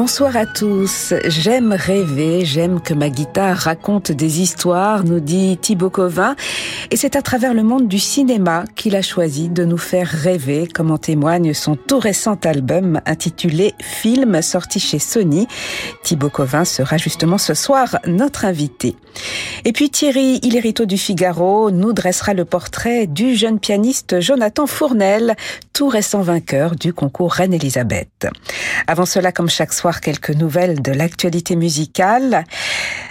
Bonsoir à tous. J'aime rêver, j'aime que ma guitare raconte des histoires, nous dit Thibaut Covin. Et c'est à travers le monde du cinéma qu'il a choisi de nous faire rêver, comme en témoigne son tout récent album intitulé Film, sorti chez Sony. Thibaut Covin sera justement ce soir notre invité. Et puis Thierry Hillerito du Figaro nous dressera le portrait du jeune pianiste Jonathan Fournel, tout récent vainqueur du concours Reine-Elisabeth. Avant cela, comme chaque soir, quelques nouvelles de l'actualité musicale.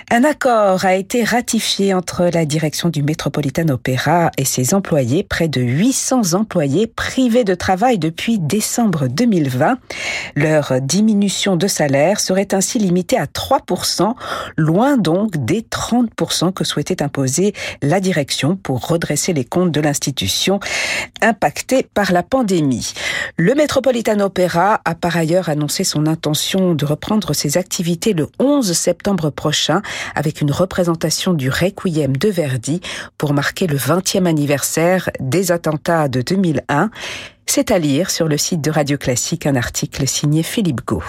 Un accord a été ratifié entre la direction du Metropolitan Opera et ses employés, près de 800 employés privés de travail depuis décembre 2020. Leur diminution de salaire serait ainsi limitée à 3%, loin donc des 30% que souhaitait imposer la direction pour redresser les comptes de l'institution impactée par la pandémie. Le Metropolitan Opera a par ailleurs annoncé son intention de reprendre ses activités le 11 septembre prochain avec une représentation du Requiem de Verdi pour marquer le 20e anniversaire des attentats de 2001. C'est à lire sur le site de Radio Classique un article signé Philippe Gau.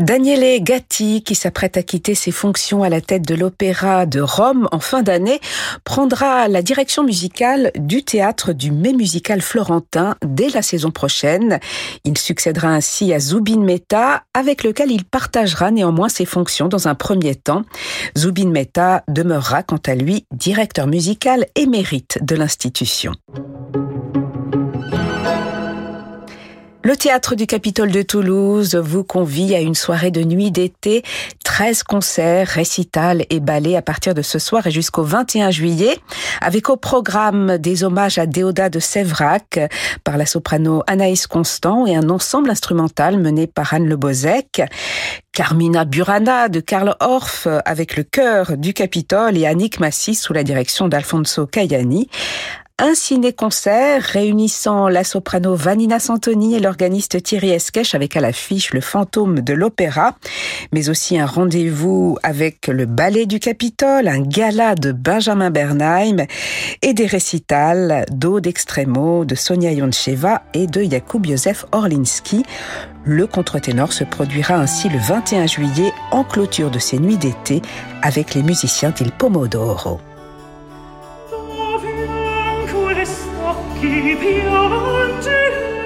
Daniele Gatti, qui s'apprête à quitter ses fonctions à la tête de l'Opéra de Rome en fin d'année, prendra la direction musicale du théâtre du Mai musical florentin dès la saison prochaine. Il succédera ainsi à Zubin Mehta, avec lequel il partagera néanmoins ses fonctions dans un premier temps. Zubin Mehta demeurera quant à lui directeur musical émérite de l'institution. Le théâtre du Capitole de Toulouse vous convie à une soirée de nuit d'été, 13 concerts, récitals et ballets à partir de ce soir et jusqu'au 21 juillet, avec au programme des hommages à Déodat de Sévrac par la soprano Anaïs Constant et un ensemble instrumental mené par Anne Le Bozek. Carmina Burana de Karl Orff avec le chœur du Capitole et Annick Massi sous la direction d'Alfonso Cayani un ciné-concert réunissant la soprano Vanina Santoni et l'organiste Thierry Esquèche avec à l'affiche le fantôme de l'opéra, mais aussi un rendez-vous avec le ballet du Capitole, un gala de Benjamin Bernheim et des récitals d'Aude Extremo, de Sonia Yoncheva et de Jakub Józef Orlinski. Le contre-ténor se produira ainsi le 21 juillet en clôture de ces nuits d'été avec les musiciens d'Il Pomodoro. occhi piangere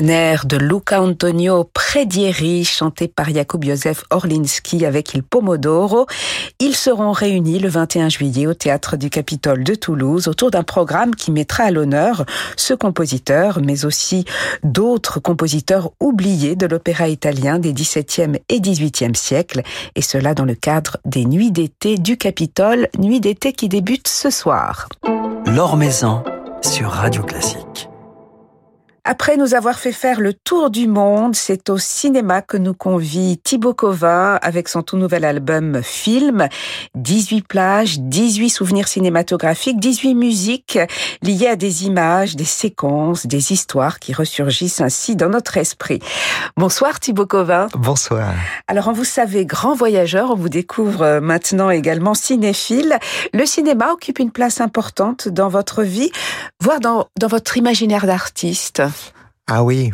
De Luca Antonio Predieri, chanté par Jakub Józef Orlinski avec Il Pomodoro. Ils seront réunis le 21 juillet au Théâtre du Capitole de Toulouse autour d'un programme qui mettra à l'honneur ce compositeur, mais aussi d'autres compositeurs oubliés de l'opéra italien des XVIIe et XVIIIe siècles, et cela dans le cadre des Nuits d'été du Capitole, Nuits d'été qui débutent ce soir. L'Or Maison sur Radio Classique. Après nous avoir fait faire le tour du monde, c'est au cinéma que nous convie Thibaut Covin avec son tout nouvel album Film. 18 plages, 18 souvenirs cinématographiques, 18 musiques liées à des images, des séquences, des histoires qui ressurgissent ainsi dans notre esprit. Bonsoir Thibaut Covin. Bonsoir. Alors on vous savez grand voyageur, on vous découvre maintenant également cinéphile. Le cinéma occupe une place importante dans votre vie, voire dans, dans votre imaginaire d'artiste. Ah oui,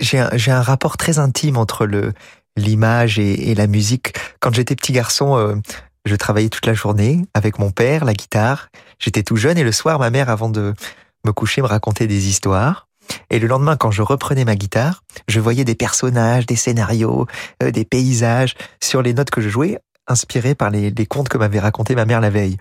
j'ai un, rapport très intime entre le l'image et, et la musique. Quand j'étais petit garçon, euh, je travaillais toute la journée avec mon père, la guitare. J'étais tout jeune et le soir, ma mère, avant de me coucher, me racontait des histoires. Et le lendemain, quand je reprenais ma guitare, je voyais des personnages, des scénarios, euh, des paysages sur les notes que je jouais inspiré par les, les contes que m'avait raconté ma mère la veille.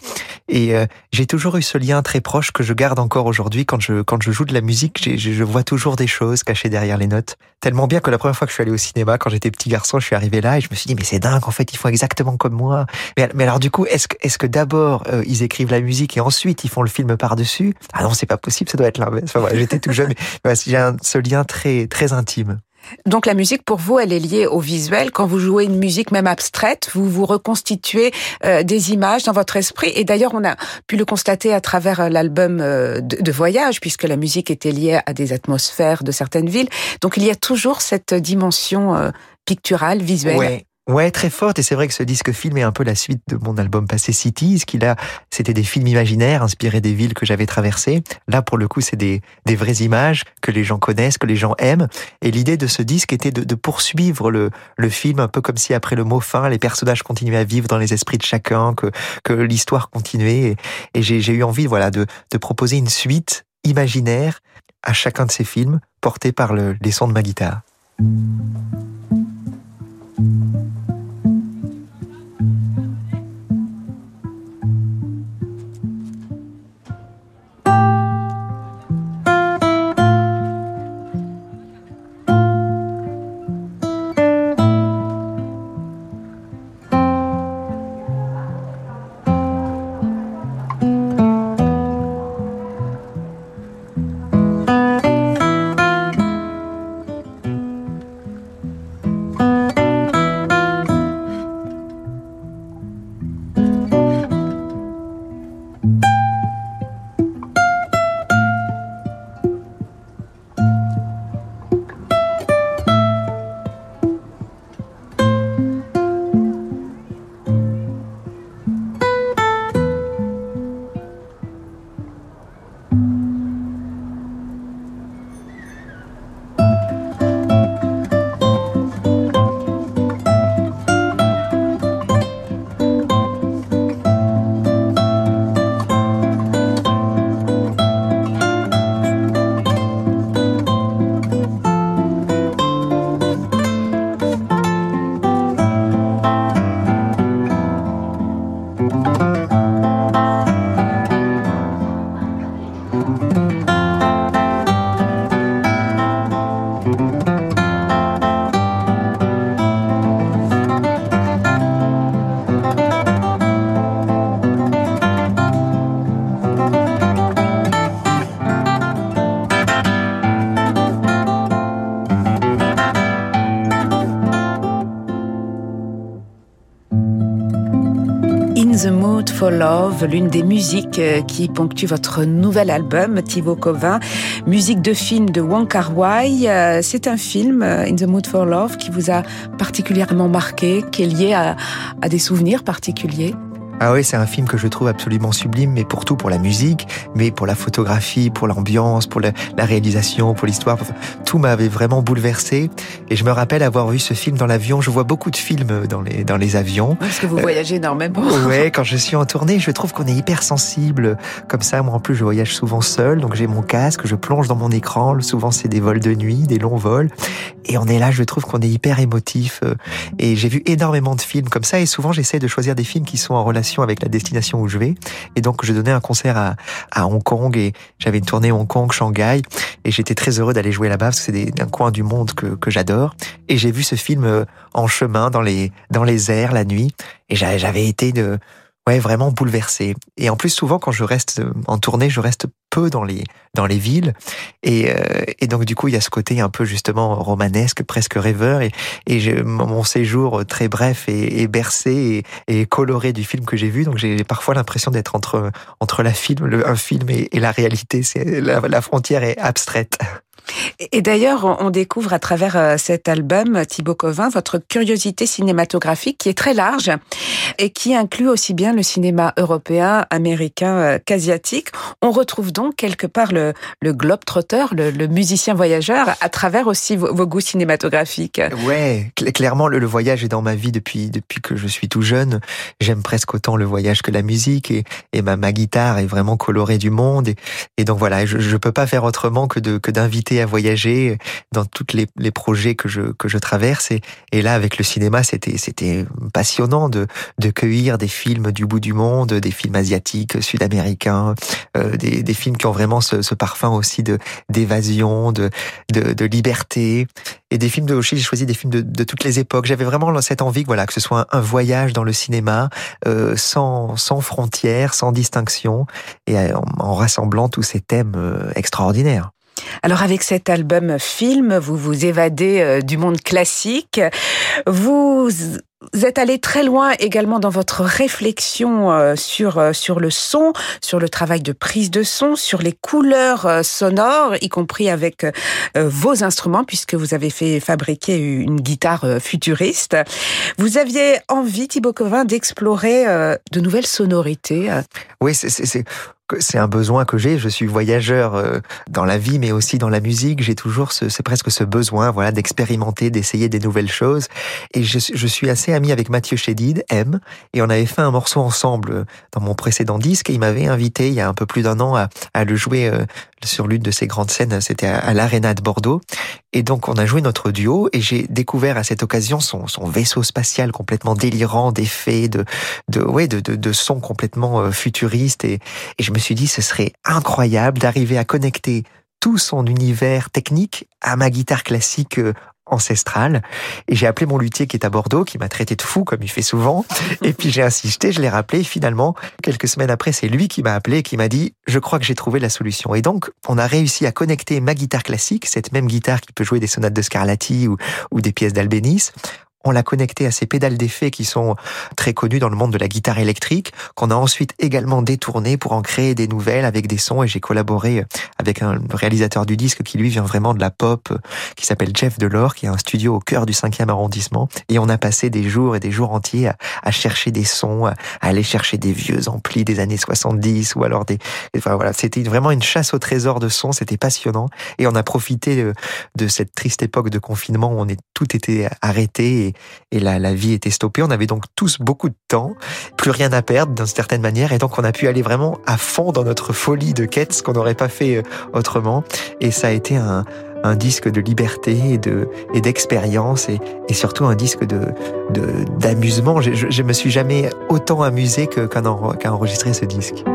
Et euh, j'ai toujours eu ce lien très proche que je garde encore aujourd'hui quand je quand je joue de la musique. Je, vois toujours des choses cachées derrière les notes. Tellement bien que la première fois que je suis allé au cinéma, quand j'étais petit garçon, je suis arrivé là et je me suis dit mais c'est dingue en fait ils font exactement comme moi. Mais, alors du coup est-ce que est-ce que d'abord euh, ils écrivent la musique et ensuite ils font le film par dessus Ah non c'est pas possible, ça doit être l'inverse. Enfin, voilà, j'étais tout jeune, mais j'ai un, ce lien très très intime. Donc la musique, pour vous, elle est liée au visuel. Quand vous jouez une musique même abstraite, vous vous reconstituez euh, des images dans votre esprit. Et d'ailleurs, on a pu le constater à travers l'album euh, de, de, voyage, puisque la musique était liée à des atmosphères de certaines villes. Donc il y a toujours cette dimension euh, picturale, visuelle. Ouais. Ouais, très forte. Et c'est vrai que ce disque film est un peu la suite de mon album passé Cities, qui là, c'était des films imaginaires inspirés des villes que j'avais traversées. Là, pour le coup, c'est des, des vraies images que les gens connaissent, que les gens aiment. Et l'idée de ce disque était de, de poursuivre le, le film, un peu comme si après le mot fin, les personnages continuaient à vivre dans les esprits de chacun, que, que l'histoire continuait. Et, j'ai eu envie, voilà, de, de proposer une suite imaginaire à chacun de ces films, portés par le, les sons de ma guitare. The for Love, l'une des musiques euh, qui ponctue votre nouvel album, Thibaut Covin, musique de film de Wong Kar Wai. Euh, c'est un film, euh, In the Mood for Love, qui vous a particulièrement marqué, qui est lié à, des souvenirs particuliers Ah oui, c'est un film que je trouve absolument sublime, mais pour tout, pour la musique, mais pour la photographie, pour l'ambiance, pour la, réalisation, pour l'histoire. Tout m'avait vraiment bouleversé. Et je me rappelle avoir vu ce film dans l'avion. Je vois beaucoup de films dans les, dans les avions. Parce que vous voyagez euh, énormément. Ouais, quand je suis en tournée, je trouve qu'on est hyper sensible. Comme ça, moi en plus, je voyage souvent seul, donc j'ai mon casque, je plonge dans mon écran. Souvent, c'est des vols de nuit, des longs vols. Et on est là, je trouve qu'on est hyper émotif. Et j'ai vu énormément de films comme ça. Et souvent, j'essaie de choisir des films qui sont en relation avec la destination où je vais. Et donc, je donnais un concert à, à Hong Kong et j'avais une tournée Hong Kong, Shanghai. Et j'étais très heureux d'aller jouer là-bas c'est un coin du monde que, que j'adore. Et j'ai vu ce film euh, en chemin dans les, dans les airs la nuit. Et j'avais été de, ouais, vraiment bouleversé. Et en plus, souvent, quand je reste euh, en tournée, je reste peu dans les dans les villes, et, euh, et donc du coup, il y a ce côté un peu justement romanesque, presque rêveur, et, et mon séjour très bref et, bercé et, coloré du film que j'ai vu. Donc j'ai parfois l'impression d'être entre entre la film, le, un film et, la réalité. La frontière est abstraite. Et d'ailleurs, on découvre à travers euh, cet album, Thibaut Covin, votre curiosité cinématographique qui est très large et qui inclut aussi bien le cinéma européen, américain euh, qu'asiatique. On retrouve donc quelque part le, le globe-trotter, le, musicien voyageur, à travers aussi vos, goûts cinématographiques. Ouais, clairement, le, voyage est dans ma vie depuis, depuis que je suis tout jeune. J'aime presque autant le voyage que la musique et, ma, guitare est vraiment colorée du monde. Et, donc voilà, je ne peux pas faire autrement que que à voyager dans tous les, projets que je que je traverse et, là avec le cinéma c'était c'était passionnant de de cueillir des films du bout du monde, des films asiatiques, sud-américains, euh, des, des films qui ont vraiment ce, parfum aussi de d'évasion, de, de, liberté et des films de aussi j'ai choisi des films de, de toutes les époques. J'avais vraiment cette envie voilà que ce soit un, voyage dans le cinéma euh, sans sans frontières, sans distinction et en, rassemblant tous ces thèmes euh, extraordinaires. Alors avec cet album film, vous vous évadez euh, du monde classique. Vous êtes allé très loin également dans votre réflexion euh, sur euh, sur le son, sur le travail de prise de son, sur les couleurs sonores, y compris avec vos instruments, puisque vous avez fait fabriquer une guitare futuriste. Vous aviez envie, Thibaut Covin, d'explorer de nouvelles sonorités. Oui, c'est c'est un besoin que j'ai. Je suis voyageur euh, dans la vie, mais aussi dans la musique. J'ai toujours ce, c'est presque ce besoin, voilà, d'expérimenter, d'essayer des nouvelles choses. Et je, suis assez ami avec Mathieu Chédid, M, et on avait fait un morceau ensemble dans mon précédent disque. Et il m'avait invité il y a un peu plus d'un an à, à le jouer euh, sur l'une de ses grandes scènes. C'était à, à l'Arena de Bordeaux. Et donc on a joué notre duo et j'ai découvert à cette occasion son, son vaisseau spatial complètement délirant, d'effets, de, de, ouais, de, de, sons complètement euh, futuristes. Et, et je me suis dit, ce serait incroyable d'arriver à connecter tout son univers technique à ma guitare classique euh, ancestrale. Et j'ai appelé mon luthier qui est à Bordeaux, qui m'a traité de fou, comme il fait souvent. Et puis j'ai insisté, je l'ai rappelé. Et finalement, quelques semaines après, c'est lui qui m'a appelé et qui m'a dit, je crois que j'ai trouvé la solution. Et donc, on a réussi à connecter ma guitare classique, cette même guitare qui peut jouer des sonates de Scarlatti ou, ou des pièces d'Albéniz, on l'a connecté à ces pédales d'effet qui sont très connues dans le monde de la guitare électrique, qu'on a ensuite également détourné pour en créer des nouvelles avec des sons. Et j'ai collaboré avec un réalisateur du disque qui lui vient vraiment de la pop, qui s'appelle Jeff Delors, qui a un studio au cœur du 5e arrondissement. Et on a passé des jours et des jours entiers à, chercher des sons, à, aller chercher des vieux amplis des années 70 ou alors des, enfin voilà, c'était vraiment une chasse au trésor de sons, c'était passionnant. Et on a profité de, cette triste époque de confinement où on est tout était arrêté et la, la vie était stoppée. On avait donc tous beaucoup de temps, plus rien à perdre d'une certaine manière, et donc on a pu aller vraiment à fond dans notre folie de quête, ce qu'on n'aurait pas fait euh, autrement. Et ça a été un, disque de liberté et de et d'expérience et, surtout un disque d'amusement. Je, me suis jamais autant amusé qu'à qu enregistrer ce disque.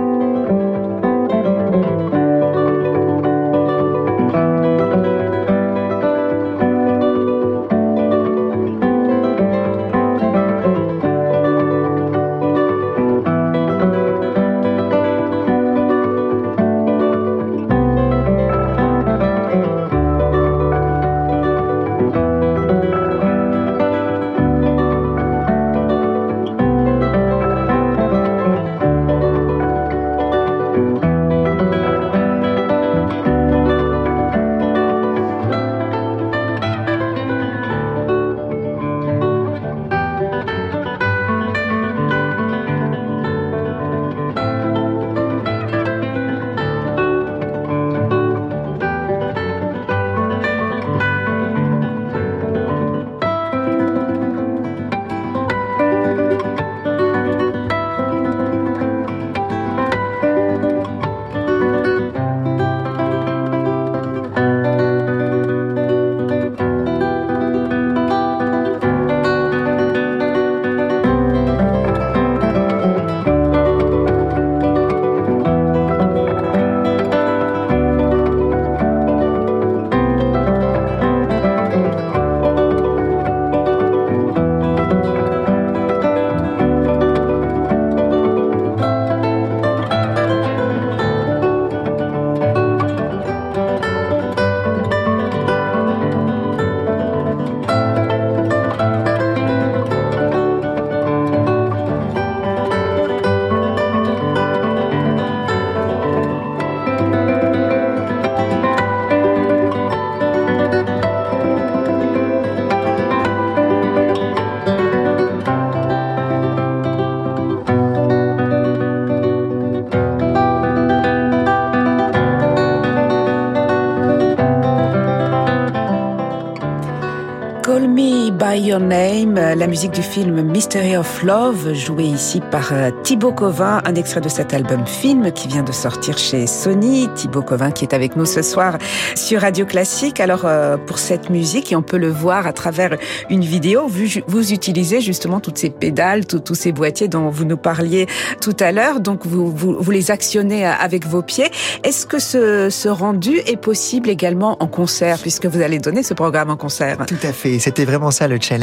Your Name, la musique du film Mystery of Love, jouée ici par euh, Thibaut Covin, un extrait de cet album film qui vient de sortir chez Sony. Thibaut Covin qui est avec nous ce soir sur Radio Classique. Alors euh, pour cette musique, et on peut le voir à travers une vidéo, vous, utilisez justement toutes ces pédales, tous ces boîtiers dont vous nous parliez tout à l'heure. Donc vous, vous, les actionnez avec vos pieds. Est-ce que ce, ce rendu est possible également en concert, puisque vous allez donner ce programme en concert? Tout à fait. C'était vraiment ça le challenge,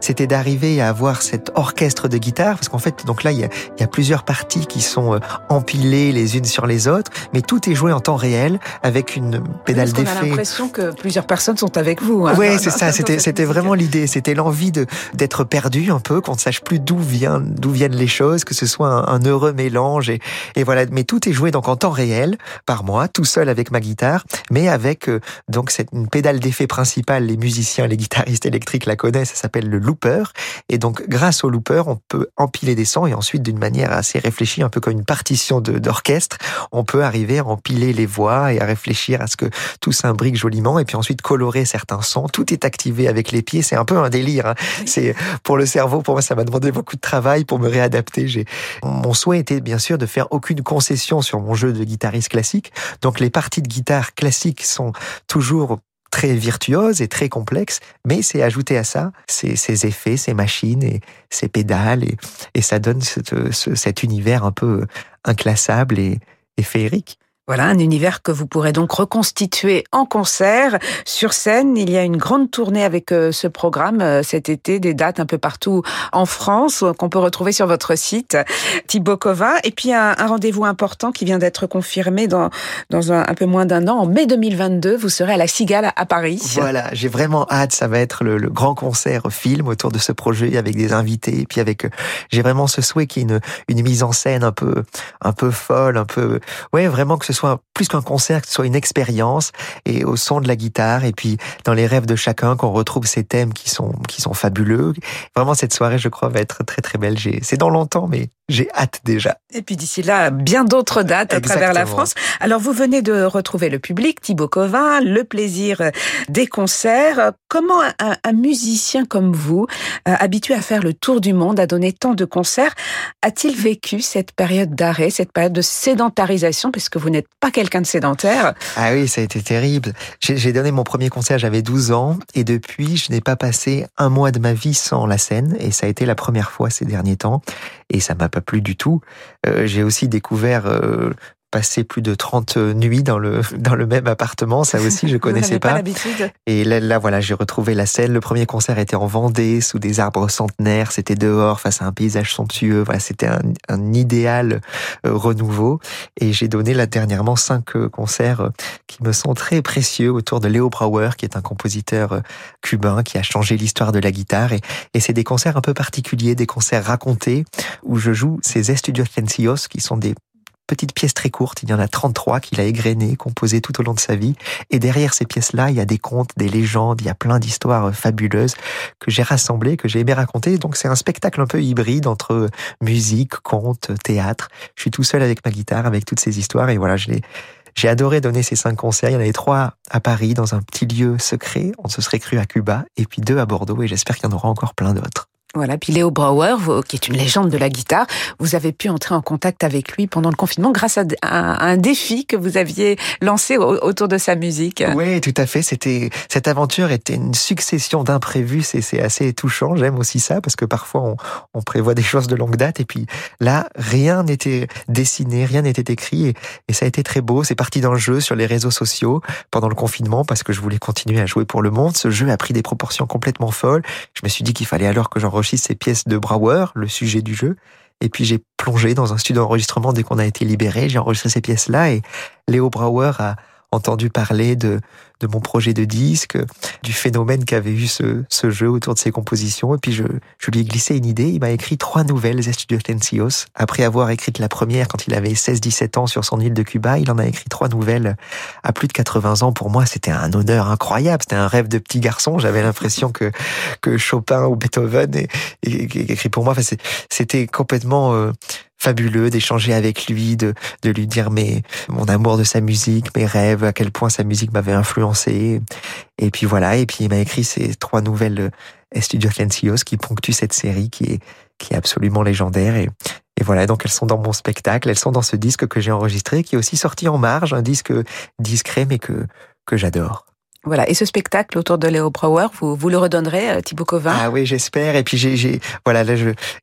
c'était d'arriver à avoir cet orchestre de guitare, parce qu'en fait, donc là, il y a, il y a plusieurs parties qui sont euh, empilées les unes sur les autres, mais tout est joué en temps réel avec une pédale d'effet. On a l'impression que plusieurs personnes sont avec vous. Hein, oui, c'est ça. C'était, c'était vraiment l'idée. C'était l'envie de d'être perdu un peu, qu'on ne sache plus d'où vient, d'où viennent les choses, que ce soit un, un heureux mélange et, et voilà. Mais tout est joué donc en temps réel par moi, tout seul avec ma guitare, mais avec euh, donc cette une pédale d'effet principale. Les musiciens, les guitaristes électriques la connaissent. S'appelle le looper. Et donc, grâce au looper, on peut empiler des sons et ensuite, d'une manière assez réfléchie, un peu comme une partition d'orchestre, on peut arriver à empiler les voix et à réfléchir à ce que tout s'imbrique joliment et puis ensuite colorer certains sons. Tout est activé avec les pieds. C'est un peu un délire. Hein. C'est pour le cerveau. Pour moi, ça m'a demandé beaucoup de travail pour me réadapter. J'ai mon souhait était bien sûr de faire aucune concession sur mon jeu de guitariste classique. Donc, les parties de guitare classique sont toujours très virtuose et très complexe, mais c'est ajouté à ça ces, effets, ces machines et ces pédales, et, ça donne cet univers un peu inclassable et, et féerique. Voilà, un univers que vous pourrez donc reconstituer en concert. Sur scène, il y a une grande tournée avec euh, ce programme euh, cet été, des dates un peu partout en France euh, qu'on peut retrouver sur votre site, Covin. Et puis un, rendez-vous important qui vient d'être confirmé dans, dans un, peu moins d'un an. En mai 2022, vous serez à la Cigale à Paris. Voilà, j'ai vraiment hâte. Ça va être le, grand concert film autour de ce projet avec des invités. Et puis avec, j'ai vraiment ce souhait qu'il y ait une, une mise en scène un peu, un peu folle, un peu, ouais, vraiment que ce soit plus qu'un concert, que ce soit une expérience et au son de la guitare et puis dans les rêves de chacun qu'on retrouve ces thèmes qui sont qui sont fabuleux. Vraiment cette soirée, je crois, va être très très belle. C'est dans longtemps, mais j'ai hâte déjà. Et puis d'ici là, bien d'autres dates à travers la France. Alors vous venez de retrouver le public, Thibaut Covin, le plaisir des concerts. Comment un, musicien comme vous, euh, habitué à faire le tour du monde, à donner tant de concerts, a-t-il vécu cette période d'arrêt, cette période de sédentarisation, puisque vous n'êtes pas quelqu'un de sédentaire Ah oui, ça a été terrible. J'ai donné mon premier concert, j'avais 12 ans, et depuis, je n'ai pas passé un mois de ma vie sans la scène, et ça a été la première fois ces derniers temps, et ça m'a pas plu du tout. Euh, j'ai aussi découvert euh, passer plus de 30 nuits dans le dans le même appartement, ça aussi je connaissais pas. pas et là, là voilà, j'ai retrouvé la scène. Le premier concert était en Vendée, sous des arbres centenaires. C'était dehors, face à un paysage somptueux. Voilà, c'était un, un, idéal euh, renouveau. Et j'ai donné là dernièrement cinq euh, concerts euh, qui me sont très précieux autour de Leo Brauer, qui est un compositeur cubain qui a changé l'histoire de la guitare. Et, et c'est des concerts un peu particuliers, des concerts racontés où je joue ces Estudios Sencillos, qui sont des petites pièces très courtes. Il y en a 33 qu'il a égrenées, composées tout au long de sa vie. Et derrière ces pièces-là, il y a des contes, des légendes, il y a plein d'histoires euh, fabuleuses que j'ai rassemblées, que j'ai aimé raconter. Donc c'est un spectacle un peu hybride entre musique, conte, théâtre. Je suis tout seul avec ma guitare, avec toutes ces histoires. Et voilà, je j'ai adoré donner ces cinq concerts. Il y en avait trois à Paris, dans un petit lieu secret. On se serait cru à Cuba. Et puis deux à Bordeaux. Et j'espère qu'il y en aura encore plein d'autres. Voilà, puis Léo Brauer, qui est une légende de la guitare, vous avez pu entrer en contact avec lui pendant le confinement grâce à un défi que vous aviez lancé autour de sa musique. Oui, tout à fait. C'était cette aventure était une succession d'imprévus. C'est assez touchant. J'aime aussi ça parce que parfois on, prévoit des choses de longue date et puis là rien n'était dessiné, rien n'était écrit et, et, ça a été très beau. C'est parti dans le jeu sur les réseaux sociaux pendant le confinement parce que je voulais continuer à jouer pour le monde. Ce jeu a pris des proportions complètement folles. Je me suis dit qu'il fallait alors que j'en ces pièces de Brauer, le sujet du jeu. Et puis j'ai plongé dans un studio d'enregistrement dès qu'on a été libéré. J'ai enregistré ces pièces-là et Léo Brauer a entendu parler de, de mon projet de disque, du phénomène qu'avait eu ce, ce jeu autour de ses compositions. Et puis je, je lui ai glissé une idée. Il m'a écrit trois nouvelles Estudiantencios. Après avoir écrit la première quand il avait 16-17 ans sur son île de Cuba, il en a écrit trois nouvelles à plus de 80 ans. Pour moi, c'était un honneur incroyable. C'était un rêve de petit garçon. J'avais l'impression que, que Chopin ou Beethoven et, écrit pour moi. Enfin, c'était complètement... Euh, fabuleux d'échanger avec lui, de, de lui dire mes, mon amour de sa musique, mes rêves, à quel point sa musique m'avait influencé. Et puis voilà, et puis il m'a écrit ces trois nouvelles Studio Lencios qui ponctue cette série qui est, qui est absolument légendaire. Et, et voilà, donc elles sont dans mon spectacle, elles sont dans ce disque que j'ai enregistré, qui est aussi sorti en marge, un disque discret mais que, que j'adore. Voilà. Et ce spectacle autour de Léo Brouwer, vous, vous le redonnerez, euh, Thibaut Covin? Ah oui, j'espère. Et puis j'ai, voilà, là,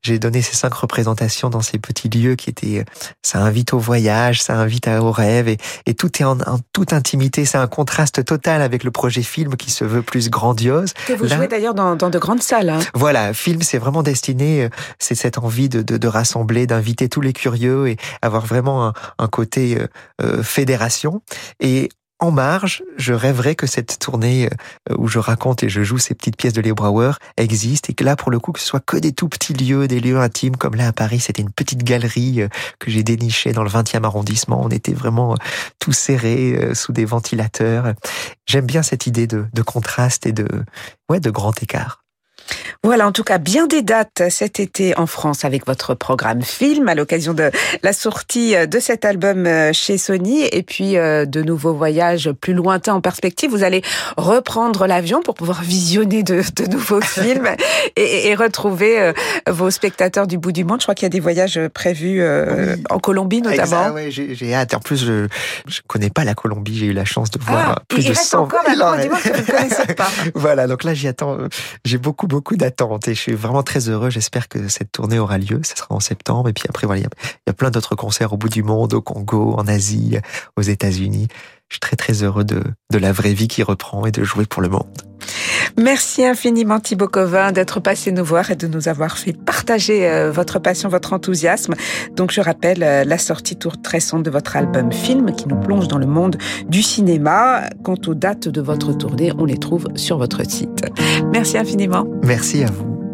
j'ai donné ces cinq représentations dans ces petits lieux qui étaient, ça invite au voyage, ça invite au rêve, et, et tout est en, toute intimité. C'est un contraste total avec le projet film qui se veut plus grandiose. Que vous jouez d'ailleurs dans, dans, de grandes salles. Hein. Voilà, film, c'est vraiment destiné, euh, c'est cette envie de, de, de rassembler, d'inviter tous les curieux et avoir vraiment un, un côté euh, euh fédération. Et en marge, je rêverais que cette tournée euh, où je raconte et je joue ces petites pièces de Leo Brouwer existe et que là, pour le coup, que ce soit que des tout petits lieux, des lieux intimes, comme là à Paris, c'était une petite galerie euh, que j'ai dénichée dans le 20e arrondissement. On était vraiment euh, tout serré sous des ventilateurs. J'aime bien cette idée de, de contraste et de, ouais, de grand écart. Voilà, en tout cas, bien des dates cet été en France avec votre programme film à l'occasion de la sortie de cet album euh, chez Sony et puis euh, de nouveaux voyages plus lointains en perspective. Vous allez reprendre l'avion pour pouvoir visionner de, de nouveaux films et, et, retrouver euh, vos spectateurs du bout du monde. Je crois qu'il y a des voyages prévus en Colombie notamment. Oui, j'ai hâte. En plus, je je connais pas la Colombie. J'ai eu la chance de voir ah, plus il de reste 100 encore la du monde que vous ne connaissez pas. voilà, donc là, j'y attends. J'ai beaucoup, beaucoup d'attentes et je suis vraiment très heureux. J'espère que cette tournée aura lieu. Ce sera en septembre. Et puis après, voilà, il y, a plein d'autres concerts au bout du monde, au Congo, en Asie, aux États-Unis. Je suis très, très heureux de, de la vraie vie qui reprend et de jouer pour le monde. Merci infiniment Thibaut Covin d'être passé nous voir et de nous avoir fait partager euh, votre passion, votre enthousiasme. Donc je rappelle euh, la sortie toute récente de votre album Film qui nous plonge dans le monde du cinéma. Quant aux dates de votre tournée, on les trouve sur votre site. Merci infiniment. Merci à vous.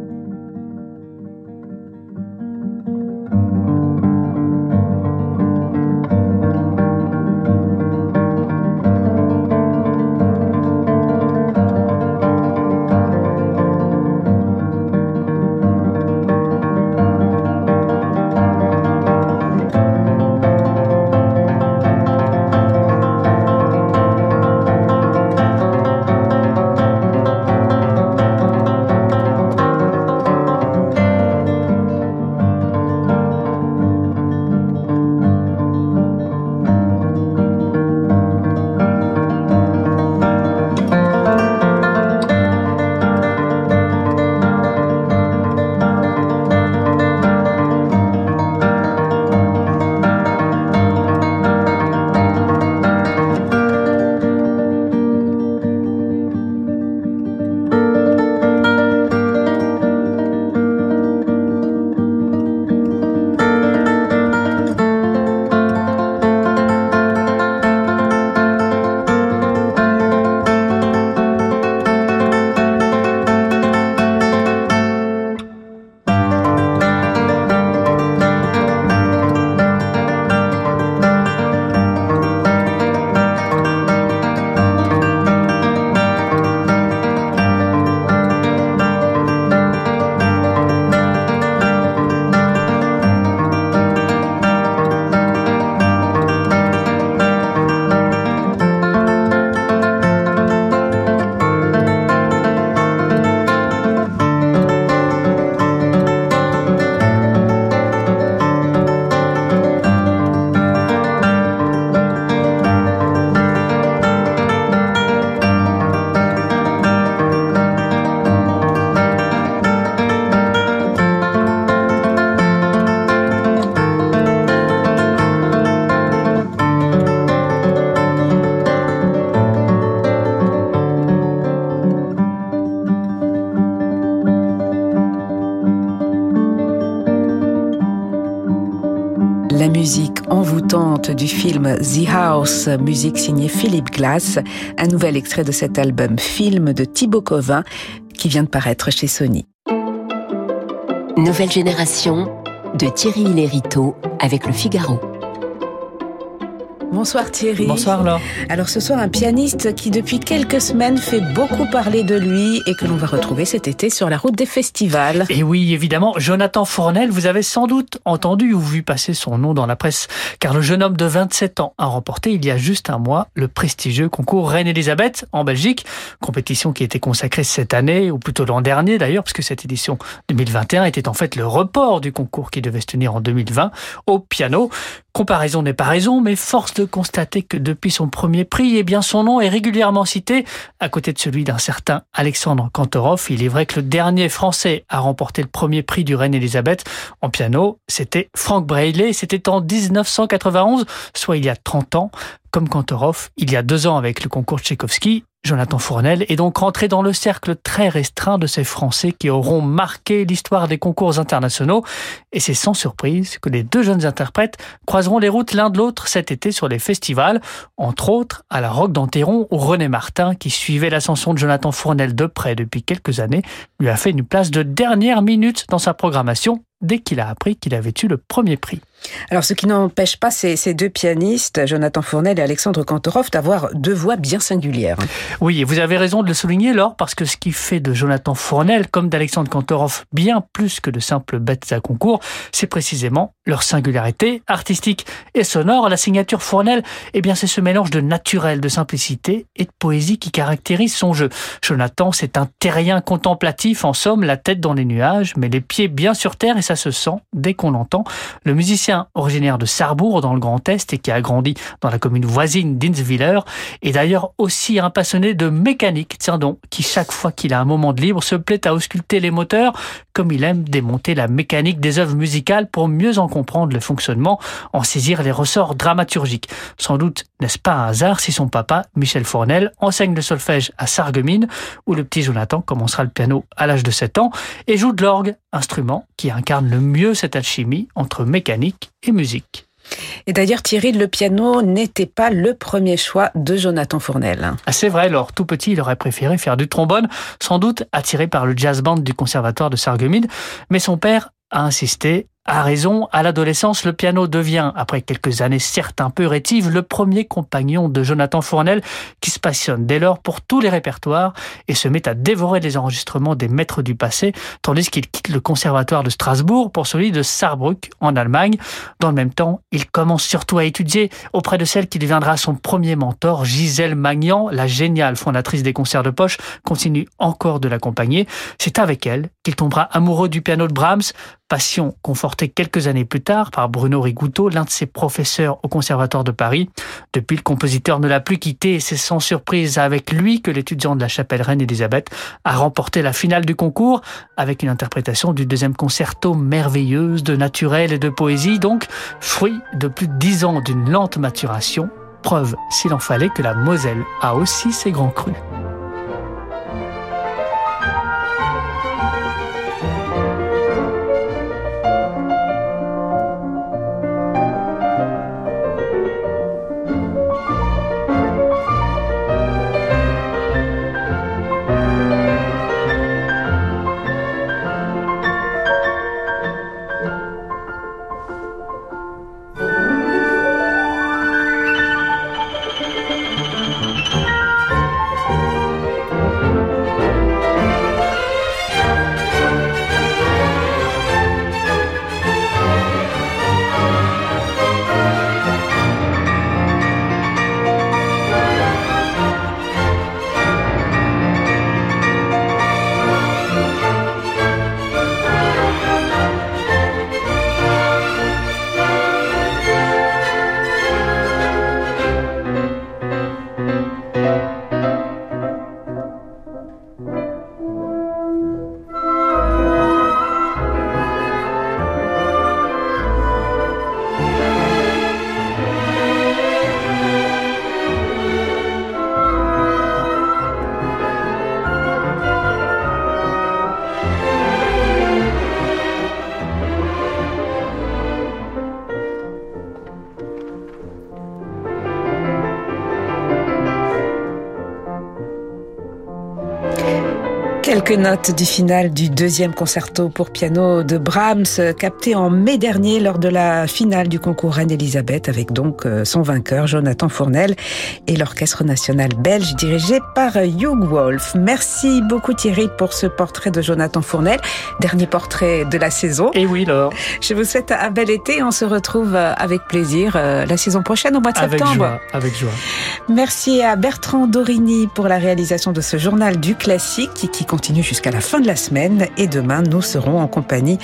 The House, musique signée Philippe Glass, un nouvel extrait de cet album film de Thibaut Covin qui vient de paraître chez Sony. « Nouvelle génération de Thierry Lériteau avec le Figaro. Bonsoir Thierry. Bonsoir Laure. Alors ce soir, un pianiste qui depuis quelques semaines fait beaucoup parler de lui et que l'on va retrouver cet été sur la route des festivals. Et oui, évidemment, Jonathan Fournel, vous avez sans doute entendu ou vu passer son nom dans la presse, car le jeune homme de 27 ans a remporté il y a juste un mois le prestigieux concours Reine-Elisabeth en Belgique, compétition qui était consacrée cette année, ou plutôt l'an dernier d'ailleurs, puisque cette édition 2021 était en fait le report du concours qui devait se tenir en 2020 au piano. Comparaison n'est pas raison, mais force de constater que depuis son premier prix, eh bien son nom est régulièrement cité, à côté de celui d'un certain Alexandre Kantorov. Il est vrai que le dernier Français à remporter le premier prix du Reine Elisabeth en piano, c'était Frank Brailey. C'était en 1991, soit il y a 30 ans. Comme Kantorov, il y a deux ans avec le concours Tchaïkovski, Jonathan Fournel est donc rentré dans le cercle très restreint de ces Français qui auront marqué l'histoire des concours internationaux. Et c'est sans surprise que les deux jeunes interprètes croiseront les routes l'un de l'autre cet été sur les festivals, entre autres à la Roque d'Anteron où René Martin, qui suivait l'ascension de Jonathan Fournel de près depuis quelques années, lui a fait une place de dernière minute dans sa programmation dès qu'il a appris qu'il avait eu le premier prix. Alors, ce qui n'empêche pas ces, ces, deux pianistes, Jonathan Fournel et Alexandre Kantorov, d'avoir deux voix bien singulières. Oui, et vous avez raison de le souligner, Laure, parce que ce qui fait de Jonathan Fournel, comme d'Alexandre Kantorov, bien plus que de simples bêtes à concours, c'est précisément leur singularité artistique et sonore. La signature Fournel, eh bien, c'est ce mélange de naturel, de simplicité et de poésie qui caractérise son jeu. Jonathan, c'est un terrien contemplatif, en somme, la tête dans les nuages, mais les pieds bien sur terre, et ça se sent dès qu'on l'entend. Le musicien originaire de Sarrebourg dans le Grand Est et qui a grandi dans la commune voisine d'Inswiller est d'ailleurs aussi un passionné de mécanique, tiens donc, qui chaque fois qu'il a un moment de libre se plaît à ausculter les moteurs comme il aime démonter la mécanique des œuvres musicales pour mieux en comprendre le fonctionnement, en saisir les ressorts dramaturgiques. Sans doute n'est-ce pas un hasard si son papa, Michel Fournel, enseigne le solfège à Sarreguemines, où le petit Jonathan commencera le piano à l'âge de 7 ans et joue de l'orgue, instrument qui incarne le mieux cette alchimie entre mécanique et musique. Et d'ailleurs, Thierry, le piano n'était pas le premier choix de Jonathan Fournel. Ah, c'est vrai, alors tout petit, il aurait préféré faire du trombone, sans doute attiré par le jazz band du conservatoire de Sarreguemines, mais son père a insisté a raison, à l'adolescence, le piano devient, après quelques années certes peu rétives, le premier compagnon de Jonathan Fournel qui se passionne dès lors pour tous les répertoires et se met à dévorer les enregistrements des maîtres du passé, tandis qu'il quitte le conservatoire de Strasbourg pour celui de Saarbrück en Allemagne. Dans le même temps, il commence surtout à étudier auprès de celle qui deviendra son premier mentor, Gisèle Magnan, la géniale fondatrice des concerts de poche, continue encore de l'accompagner. C'est avec elle qu'il tombera amoureux du piano de Brahms, passion confortée quelques années plus tard par Bruno Rigouteau, l'un de ses professeurs au Conservatoire de Paris. Depuis, le compositeur ne l'a plus quitté et c'est sans surprise avec lui que l'étudiant de la chapelle Reine Elisabeth a remporté la finale du concours avec une interprétation du deuxième concerto merveilleuse de naturel et de poésie, donc fruit de plus de dix ans d'une lente maturation, preuve, s'il en fallait, que la Moselle a aussi ses grands crus. Quelques notes du final du deuxième concerto pour piano de Brahms, capté en mai dernier lors de la finale du concours Reine-Elisabeth, avec donc euh, son vainqueur Jonathan Fournel et l'Orchestre national belge dirigé par Hugh Wolf. Merci beaucoup Thierry pour ce portrait de Jonathan Fournel, dernier portrait de la saison. Et oui, Laure. Je vous souhaite un bel été. On se retrouve euh, avec plaisir euh, la saison prochaine au mois de Avec septembre. joie. Avec joie. Merci à Bertrand Dorini pour la réalisation de ce journal du classique qui qui jusqu'à la fin de la semaine. Et demain, nous serons en compagnie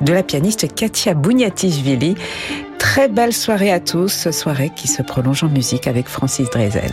de la pianiste Katia Bouniatishvili. Très belle soirée à tous, soirée qui se prolonge en musique avec Francis Drezel.